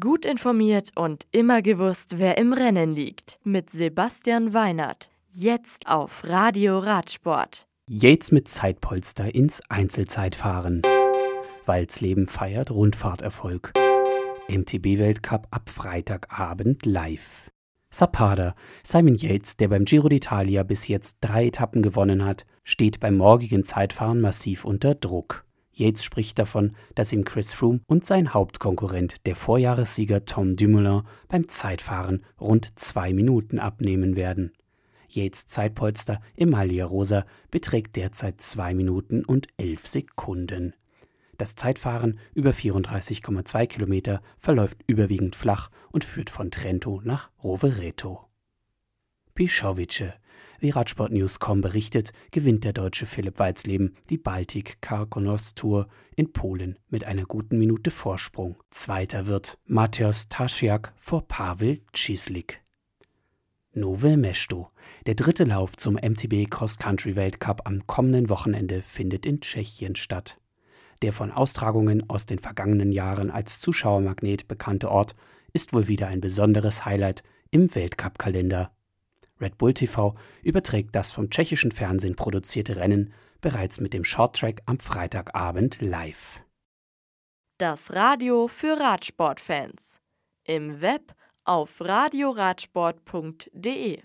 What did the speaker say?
Gut informiert und immer gewusst, wer im Rennen liegt. Mit Sebastian Weinert. Jetzt auf Radio Radsport. Yates mit Zeitpolster ins Einzelzeitfahren. Walzleben feiert Rundfahrterfolg. MTB-Weltcup ab Freitagabend live. Zappada, Simon Yates, der beim Giro d'Italia bis jetzt drei Etappen gewonnen hat, steht beim morgigen Zeitfahren massiv unter Druck. Yates spricht davon, dass ihm Chris Froome und sein Hauptkonkurrent, der Vorjahressieger Tom Dumoulin, beim Zeitfahren rund zwei Minuten abnehmen werden. Yates Zeitpolster im Maglia Rosa beträgt derzeit zwei Minuten und elf Sekunden. Das Zeitfahren über 34,2 Kilometer verläuft überwiegend flach und führt von Trento nach Rovereto. Pischowice wie Radsportnews.com berichtet, gewinnt der Deutsche Philipp Walzleben die Baltic Karkonos Tour in Polen mit einer guten Minute Vorsprung. Zweiter wird Mateusz Tasziak vor Pavel Cislik. Nove Mesto. Der dritte Lauf zum MTB Cross Country Weltcup am kommenden Wochenende findet in Tschechien statt. Der von Austragungen aus den vergangenen Jahren als Zuschauermagnet bekannte Ort ist wohl wieder ein besonderes Highlight im Weltcup-Kalender Red Bull TV überträgt das vom tschechischen Fernsehen produzierte Rennen bereits mit dem Shorttrack am Freitagabend live. Das Radio für Radsportfans. Im Web auf radioradsport.de